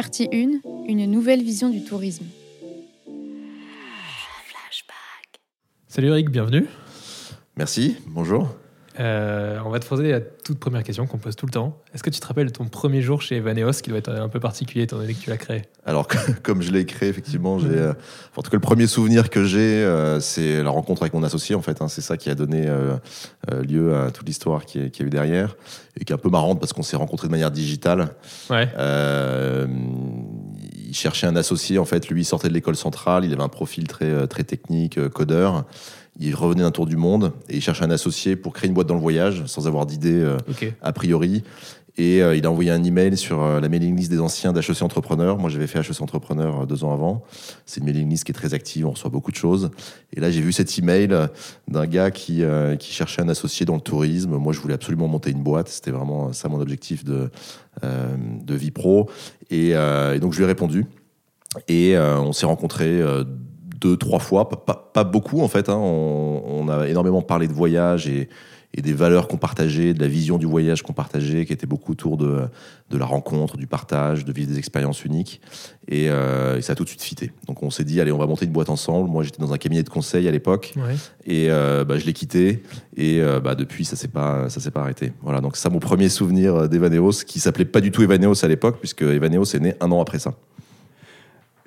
Partie 1, une nouvelle vision du tourisme. Salut Eric, bienvenue. Merci, bonjour. Euh, on va te poser la toute première question qu'on pose tout le temps. Est-ce que tu te rappelles de ton premier jour chez Evaneos, qui doit être un peu particulier étant donné que tu l'as créé? Alors, comme je l'ai créé, effectivement, j'ai. euh, en tout cas, le premier souvenir que j'ai, euh, c'est la rencontre avec mon associé, en fait. hein. c'est ça qui a donné lieu à toute l'histoire qui est- qui a eu derrière, et qui est un peu marrante parce qu'on s'est rencontrés de manière digitale. Ouais. Il cherchait un associé, en fait. Lui, il sortait de l'école centrale, il avait un profil très, très technique, codeur. Il revenait d'un tour du monde et il cherchait un associé pour créer une boîte dans le voyage, sans avoir d'idée euh, a priori. Et euh, il a envoyé un email sur euh, la mailing list des anciens d'HEC Entrepreneur. Moi, j'avais fait HEC Entrepreneur deux ans avant. C'est une mailing list qui est très active, on reçoit beaucoup de choses. Et là, j'ai vu cet email d'un gars qui, qui cherchait un associé dans le tourisme. Moi, je voulais absolument monter une boîte. C'était vraiment ça mon objectif de, de vie pro. Et, et donc, je lui ai répondu. Et on s'est rencontrés deux, trois fois, pas, pas- pas beaucoup en fait. hein. On, on a énormément parlé de voyage et, et des valeurs qu'on partageait, de la vision du voyage qu'on partageait, qui était beaucoup autour de, de la rencontre, du partage, de vivre des expériences uniques. Et, euh, et ça a tout de suite fité. Donc on s'est dit, allez, on va monter une boîte ensemble. Moi, j'étais dans un cabinet de conseil à l'époque. Ouais. Et euh, bah, je l'ai quitté. Et euh, bah, depuis, ça s'est pas, ça s'est pas arrêté. Voilà. Donc ça mon premier souvenir d'Evaneos, qui s'appelait pas du tout Evaneos à l'époque, puisque Evaneos est né un an après ça.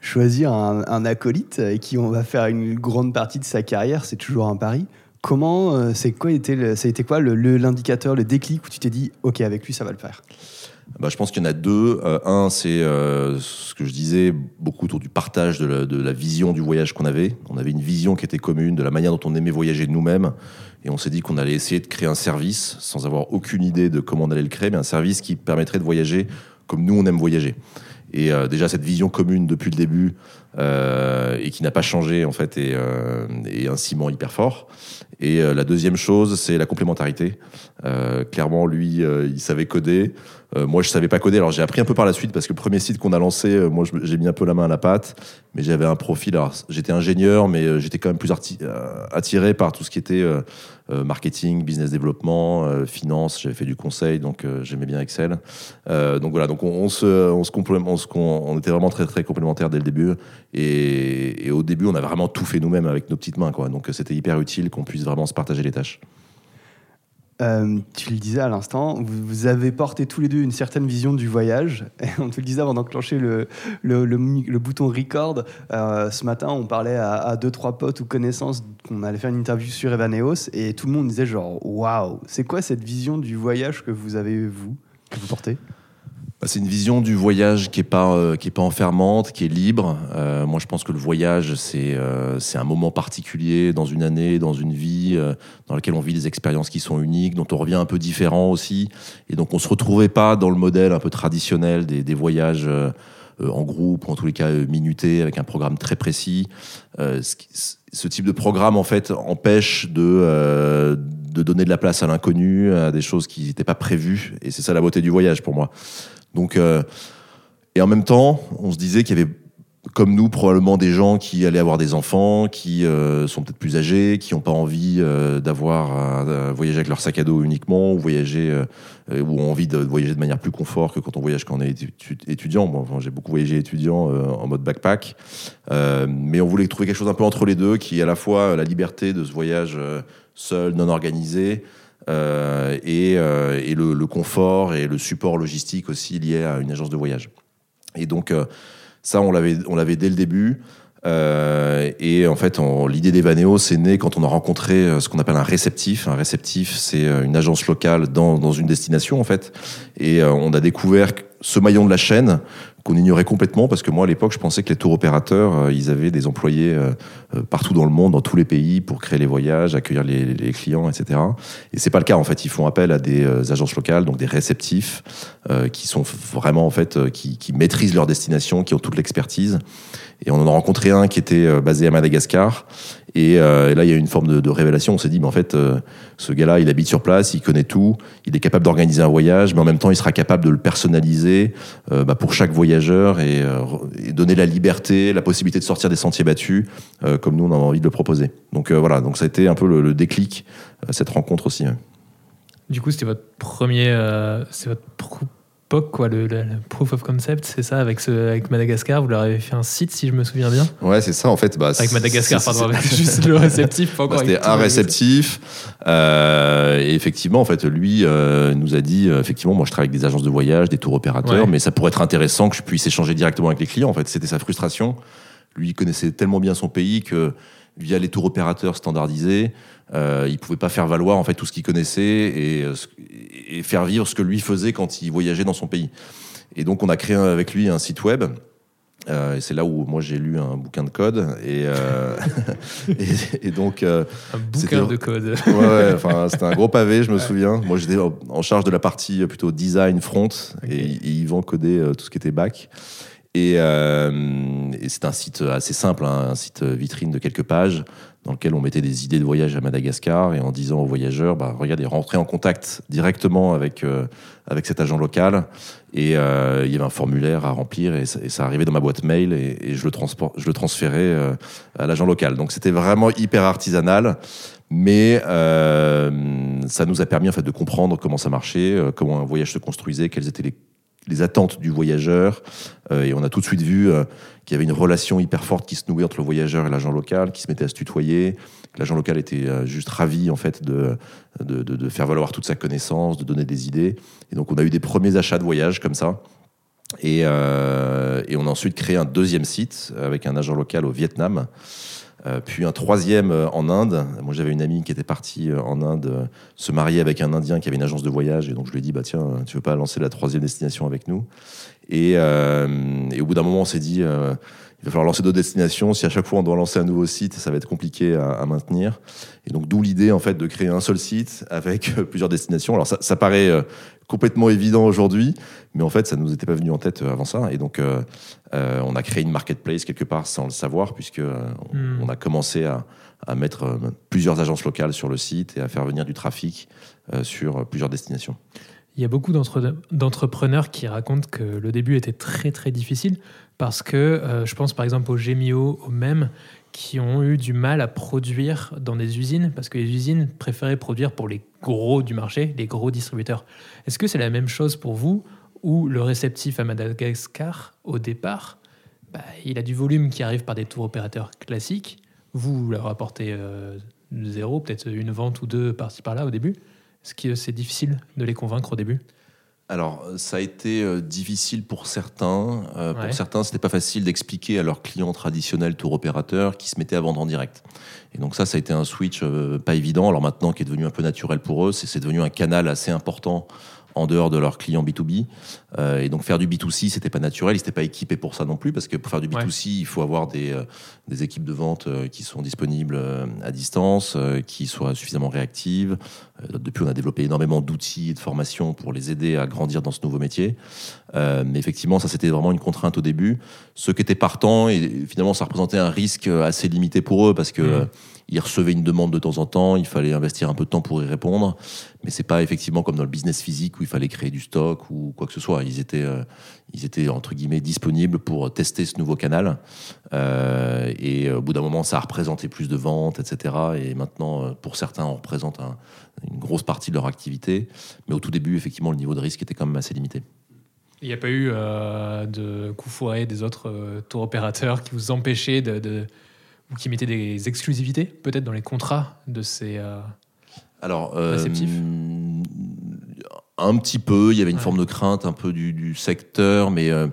Choisir un, acolyte avec qui on va faire une grande partie de sa carrière, c'est toujours un pari. Comment, euh, c'est quoi était ça a été quoi l'indicateur, le, déclic où tu t'es dit, ok, avec lui, ça va le faire? Bah, je pense qu'il y en a deux. Euh, un, c'est euh, ce que je disais, beaucoup autour du partage de la, de la vision du voyage qu'on avait. On avait une vision qui était commune de la manière dont on aimait voyager nous-mêmes. Et on s'est dit qu'on allait essayer de créer un service, sans avoir aucune idée de comment on allait le créer, mais un service qui permettrait de voyager comme nous, on aime voyager. Et euh, déjà, cette vision commune depuis le début, euh, et qui n'a pas changé, en fait, est, euh, un ciment hyper fort. Et euh, la deuxième chose, c'est la complémentarité. Clairement, lui, il savait coder. Moi, je savais pas coder. Alors, j'ai appris un peu par la suite parce que le premier site qu'on a lancé, moi, j'ai mis un peu la main à la pâte. Mais j'avais un profil. Alors, j'étais ingénieur, mais j'étais quand même plus attiré par tout ce qui était marketing, business développement, finance. J'avais fait du conseil, donc j'aimais bien Excel. Donc voilà. Donc on se- on- on était vraiment très très complémentaires dès le début. Et, au début, on a vraiment tout fait nous-mêmes avec nos petites mains, quoi. Donc euh, c'était hyper utile qu'on puisse vraiment se partager les tâches. Euh, tu le disais à l'instant, vous, avez porté tous les deux une certaine vision du voyage. Et on te le disait avant d'enclencher le, le, le bouton record. Euh, ce matin, on parlait à, à deux, trois potes ou connaissances qu'on allait faire une interview sur Evaneos et tout le monde disait genre waouh, c'est quoi cette vision du voyage que vous avez, vous, que vous portez? C'est une vision du voyage qui est pas euh, qui est pas enfermante, qui est libre. Euh, moi, je pense que le voyage, c'est euh, c'est un moment particulier dans une année, dans une vie, euh, dans laquelle on vit des expériences qui sont uniques, dont on revient un peu différent aussi. Et donc, on se retrouvait pas dans le modèle un peu traditionnel des, des voyages. euh, euh, en groupe, ou en tous les cas minutés, avec un programme très précis. Ce, ce type de programme, en fait, empêche de, de donner de la place à l'inconnu, à des choses qui n'étaient pas prévues. Et c'est ça la beauté du voyage pour moi. Donc, euh, et en même temps, on se disait qu'il y avait, comme nous, probablement des gens qui allaient avoir des enfants, qui euh, sont peut-être plus âgés, qui n'ont pas envie euh, d'avoir à voyager avec leur sac à dos uniquement, ou voyager, euh, euh, ou ont envie de voyager de manière plus confort que quand on voyage quand on est étu- étudiant. Enfin, j'ai beaucoup voyagé étudiant euh, en mode backpack, Euh, mais on voulait trouver quelque chose un peu entre les deux, qui est à la fois la liberté de ce voyage euh, seul, non organisé, euh, et, euh, le, confort et le support logistique aussi lié à une agence de voyage. Et donc, euh, ça, on l'avait, dès le début. Et en fait, l'idée d'Evaneo, c'est né quand on a rencontré ce qu'on appelle un réceptif. Un réceptif, c'est une agence locale dans, dans une destination, en fait. Et on a découvert ce maillon de la chaîne qu'on ignorait complètement parce que moi, à l'époque, je pensais que les tours opérateurs, euh, ils avaient des employés euh, euh, partout dans le monde, dans tous les pays, pour créer les voyages, accueillir les, clients, etc. Et c'est pas le cas, en fait. Ils font appel à des agences locales, donc des réceptifs, qui sont vraiment, en fait, qui, qui maîtrisent leur destination, qui ont toute l'expertise. Et on en a rencontré un qui était basé à Madagascar. Et, euh, et là, il y a eu une forme de, révélation. On s'est dit, mais en fait, euh, ce gars-là, il habite sur place, il connaît tout, il est capable d'organiser un voyage, mais en même temps, il sera capable de le personnaliser euh, bah, pour chaque voyageur et, donner la liberté, la possibilité de sortir des sentiers battus, comme nous, on a envie de le proposer. Donc voilà, donc ça a été un peu le, déclic, cette rencontre aussi. Du coup, c'était votre premier, c'est POC, quoi, le, le- le proof of concept, c'est ça, avec, ce, avec Madagascar. Vous leur avez fait un site, si je me souviens bien. Ouais, c'est ça en fait. Bah, Avec Madagascar, pardon, avec juste le réceptif, pas Bah, C'était un réceptif. Euh, et effectivement, en fait, lui euh, nous a dit, euh, effectivement, moi je travaille avec des agences de voyage, des tours opérateurs, Ouais. mais ça pourrait être intéressant que je puisse échanger directement avec les clients. En fait, c'était sa frustration. Lui, il connaissait tellement bien son pays que via les tours opérateurs standardisés, euh, il pouvait pas faire valoir en fait tout ce qu'il connaissait et, euh, et faire vivre ce que lui faisait quand il voyageait dans son pays. Et donc, on a créé avec lui un site web. Euh, et c'est là où moi j'ai lu un bouquin de code et, euh, et, et donc Un bouquin de code. Ouais, ouais, enfin, c'était un gros pavé, je me souviens. Moi, j'étais en- charge de la partie plutôt design front et, et Yvan codait tout ce qui était back. Et, euh, et c'est un site assez simple, hein, un site vitrine de quelques pages dans lequel on mettait des idées de voyage à Madagascar et en disant aux voyageurs, bah, regardez, rentrez en contact directement avec, euh, avec cet agent local. Et euh, il y avait un formulaire à remplir et ça, arrivait dans ma boîte mail et, je, le je le transférais euh, à l'agent local. Donc c'était vraiment hyper artisanal. Mais euh, ça nous a permis en fait de comprendre comment ça marchait, euh, comment un voyage se construisait, quelles étaient les, les attentes du voyageur. Euh, et on a tout de suite vu euh, qu'il y avait une relation hyper forte qui se nouait entre le voyageur et l'agent local, qui se mettait à se tutoyer. L'agent local était euh, juste ravi en fait de, de, de- de faire valoir toute sa connaissance, de donner des idées. Et donc on a eu des premiers achats de voyage comme ça. Et, et on a ensuite créé un deuxième site avec un agent local au Vietnam. Euh, puis un troisième euh, en Inde. Moi, j'avais une amie qui était partie euh, en Inde se marier avec un Indien qui avait une agence de voyage. Et donc, je lui ai dit, bah, tiens, tu veux pas lancer la troisième destination avec nous? Et, euh, et au bout d'un moment, on s'est dit, euh, il va falloir lancer d'autres destinations. Si à chaque fois, on doit lancer un nouveau site, ça va être compliqué à, à maintenir. Et donc, d'où l'idée, en fait, de créer un seul site avec euh, plusieurs destinations. Alors, ça, ça paraît complètement évident aujourd'hui, mais en fait, ça ne nous était pas venu en tête avant ça. Et donc, euh, euh, on a créé une marketplace quelque part sans le savoir, puisque euh, on, Hmm. on a commencé à, à mettre plusieurs agences locales sur le site et à faire venir du trafic sur plusieurs destinations. Il y a beaucoup d'entre- d'entrepreneurs qui racontent que le début était très très difficile parce que euh, je pense par exemple aux Gemio, aux MEM, qui ont eu du mal à produire dans des usines parce que les usines préféraient produire pour les gros du marché, les gros distributeurs. Est-ce que c'est la même chose pour vous ou le réceptif à Madagascar au départ, bah, il a du volume qui arrive par des tours opérateurs classiques. Vous, vous leur apportez euh, zéro, peut-être une vente ou deux par-ci par-là au début. Est-ce que c'est difficile de les convaincre au début Alors, euh, ça a été euh, difficile pour certains. Euh, Ouais. Pour certains, c'était pas facile d'expliquer à leurs clients traditionnels tour opérateurs qui se mettaient à vendre en direct. Et donc ça, ça a été un switch euh, pas évident. Alors maintenant, qui est devenu un peu naturel pour eux, c'est devenu un canal assez important en dehors de leurs clients B2B. Euh, et donc faire du B2C, c'était pas naturel, ils n'étaient pas équipés pour ça non plus, parce que pour faire du Ouais. B2C, il faut avoir des, euh, des équipes de vente euh, qui sont disponibles à distance, qui soient suffisamment réactives. Depuis, on a développé énormément d'outils et de formations pour les aider à grandir dans ce nouveau métier. Mais effectivement, ça c'était vraiment une contrainte au début. Ceux qui étaient partants, et finalement, ça représentait un risque assez limité pour eux parce que Mhm. Ils recevaient une demande de temps en temps, il fallait investir un peu de temps pour y répondre. Mais c'est pas effectivement comme dans le business physique où il fallait créer du stock ou quoi que ce soit. Ils étaient, euh, ils étaient entre guillemets disponibles pour tester ce nouveau canal. Euh, et au bout d'un moment, ça a représenté plus de ventes, etc. Et maintenant, euh, pour certains, on représente un- une grosse partie de leur activité. Mais au tout début, effectivement, le niveau de risque était quand même assez limité. Il n'y a pas eu de coups foirés des autres tours opérateurs qui vous empêchaient de, qui mettaient des exclusivités peut-être dans les contrats de ces. euh, Alors, euh, un petit peu, il y avait une Ouais. forme de crainte un peu du, du secteur, mais euh,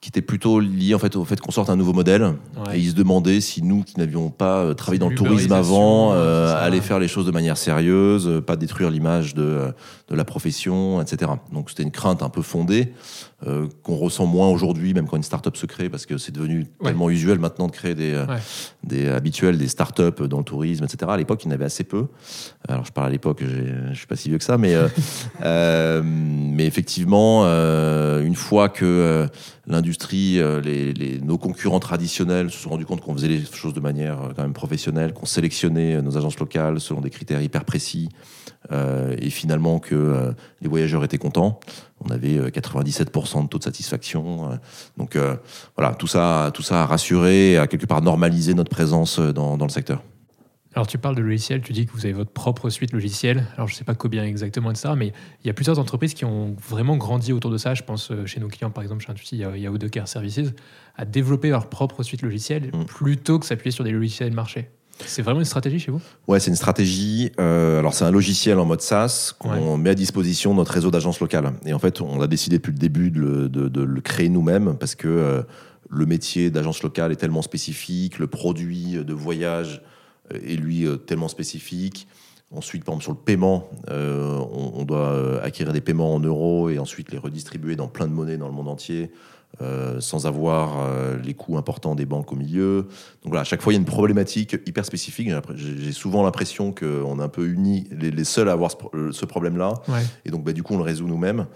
qui était plutôt liée en fait au fait qu'on sorte un nouveau modèle. Ouais. Et ils se demandaient si nous, qui n'avions pas euh, travaillé dans le tourisme avant, euh, aller faire les choses de manière sérieuse, pas détruire l'image de, de la profession, etc. Donc c'était une crainte un peu fondée euh, qu'on ressent moins aujourd'hui, même quand une start-up se crée, parce que c'est devenu Ouais. tellement usuel maintenant de créer des, euh, Ouais. des habituels, des start-up dans le tourisme, etc. À l'époque, il y en avait assez peu. Alors je parle à l'époque, je suis pas si vieux que ça, mais euh, mais effectivement, une fois que l'industrie, les, les- nos concurrents traditionnels se sont rendus compte qu'on faisait les choses de manière quand même professionnelle, qu'on sélectionnait nos agences locales selon des critères hyper précis, et finalement que les voyageurs étaient contents. On avait euh, 97% de taux de satisfaction. euh, donc euh, voilà, tout ça, tout ça a rassuré, a quelque part normalisé notre présence euh, dans, dans le secteur. Alors tu parles de logiciel, tu dis que vous avez votre propre suite logicielle. Alors je ne sais pas combien exactement, etc. Mais il y a plusieurs entreprises qui ont vraiment grandi autour de ça. Je pense euh, chez nos clients, par exemple, chez Intuiti, il y a Services, à développer leur propre suite logicielle Mm. plutôt que s'appuyer sur des logiciels de marché. C'est vraiment une stratégie chez vous? Ouais, c'est une stratégie. euh, alors, c'est un logiciel en mode SaaS qu'on met à disposition de notre réseau d'agences locales. Et en fait, on a décidé depuis le début de le, de- de le créer nous-mêmes parce que euh, le métier d'agence locale est tellement spécifique, le produit de voyage euh, est lui euh, tellement spécifique. Ensuite, par exemple, sur le paiement, euh, on, on doit euh, acquérir des paiements en euros et ensuite les redistribuer dans plein de monnaies dans le monde entier. Euh, sans avoir euh, les coûts importants des banques au milieu. Donc voilà, à chaque fois, il y a une problématique hyper spécifique. J'ai souvent l'impression qu'on est un peu unis, les, les seuls à avoir ce, euh, ce problème-là. Ouais. Et donc, bah, du coup, on le résout nous-mêmes.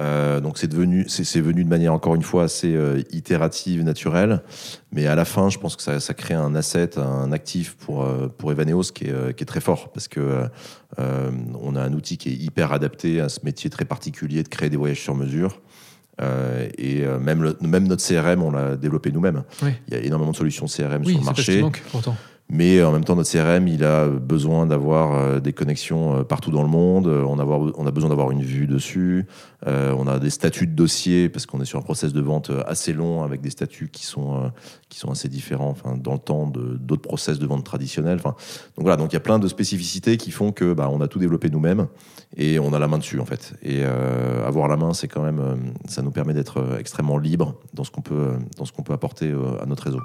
Euh, donc, c'est devenu, c'est venu de manière encore une fois assez itérative, naturelle. Mais à la fin, je pense que ça, ça crée un asset, un actif pour, pour Evaneos qui est, qui est très fort parce que on a un outil qui est hyper adapté à ce métier très particulier de créer des voyages sur mesure. Euh, et euh, même, le- même notre CRM, on l'a développé nous-mêmes. Il y a énormément de solutions CRM Oui, sur le marché. manque pourtant. Mais en même temps, notre CRM, il a besoin d'avoir euh, des connexions euh, partout dans le monde. Euh, On, a besoin d'avoir une vue dessus. Euh, on a des statuts de dossier parce qu'on est sur un process de vente euh, assez long avec des statuts qui sont, euh, qui sont assez différents enfin, dans le temps d'autres process de vente traditionnels. Donc voilà, donc il y a plein de spécificités qui font que bah, on a tout développé nous-mêmes et on a la main dessus en fait. Et euh, avoir la main, c'est quand même, euh, ça nous permet d'être euh, extrêmement libre dans ce qu'on peut, euh, dans ce qu'on peut apporter euh, à notre réseau.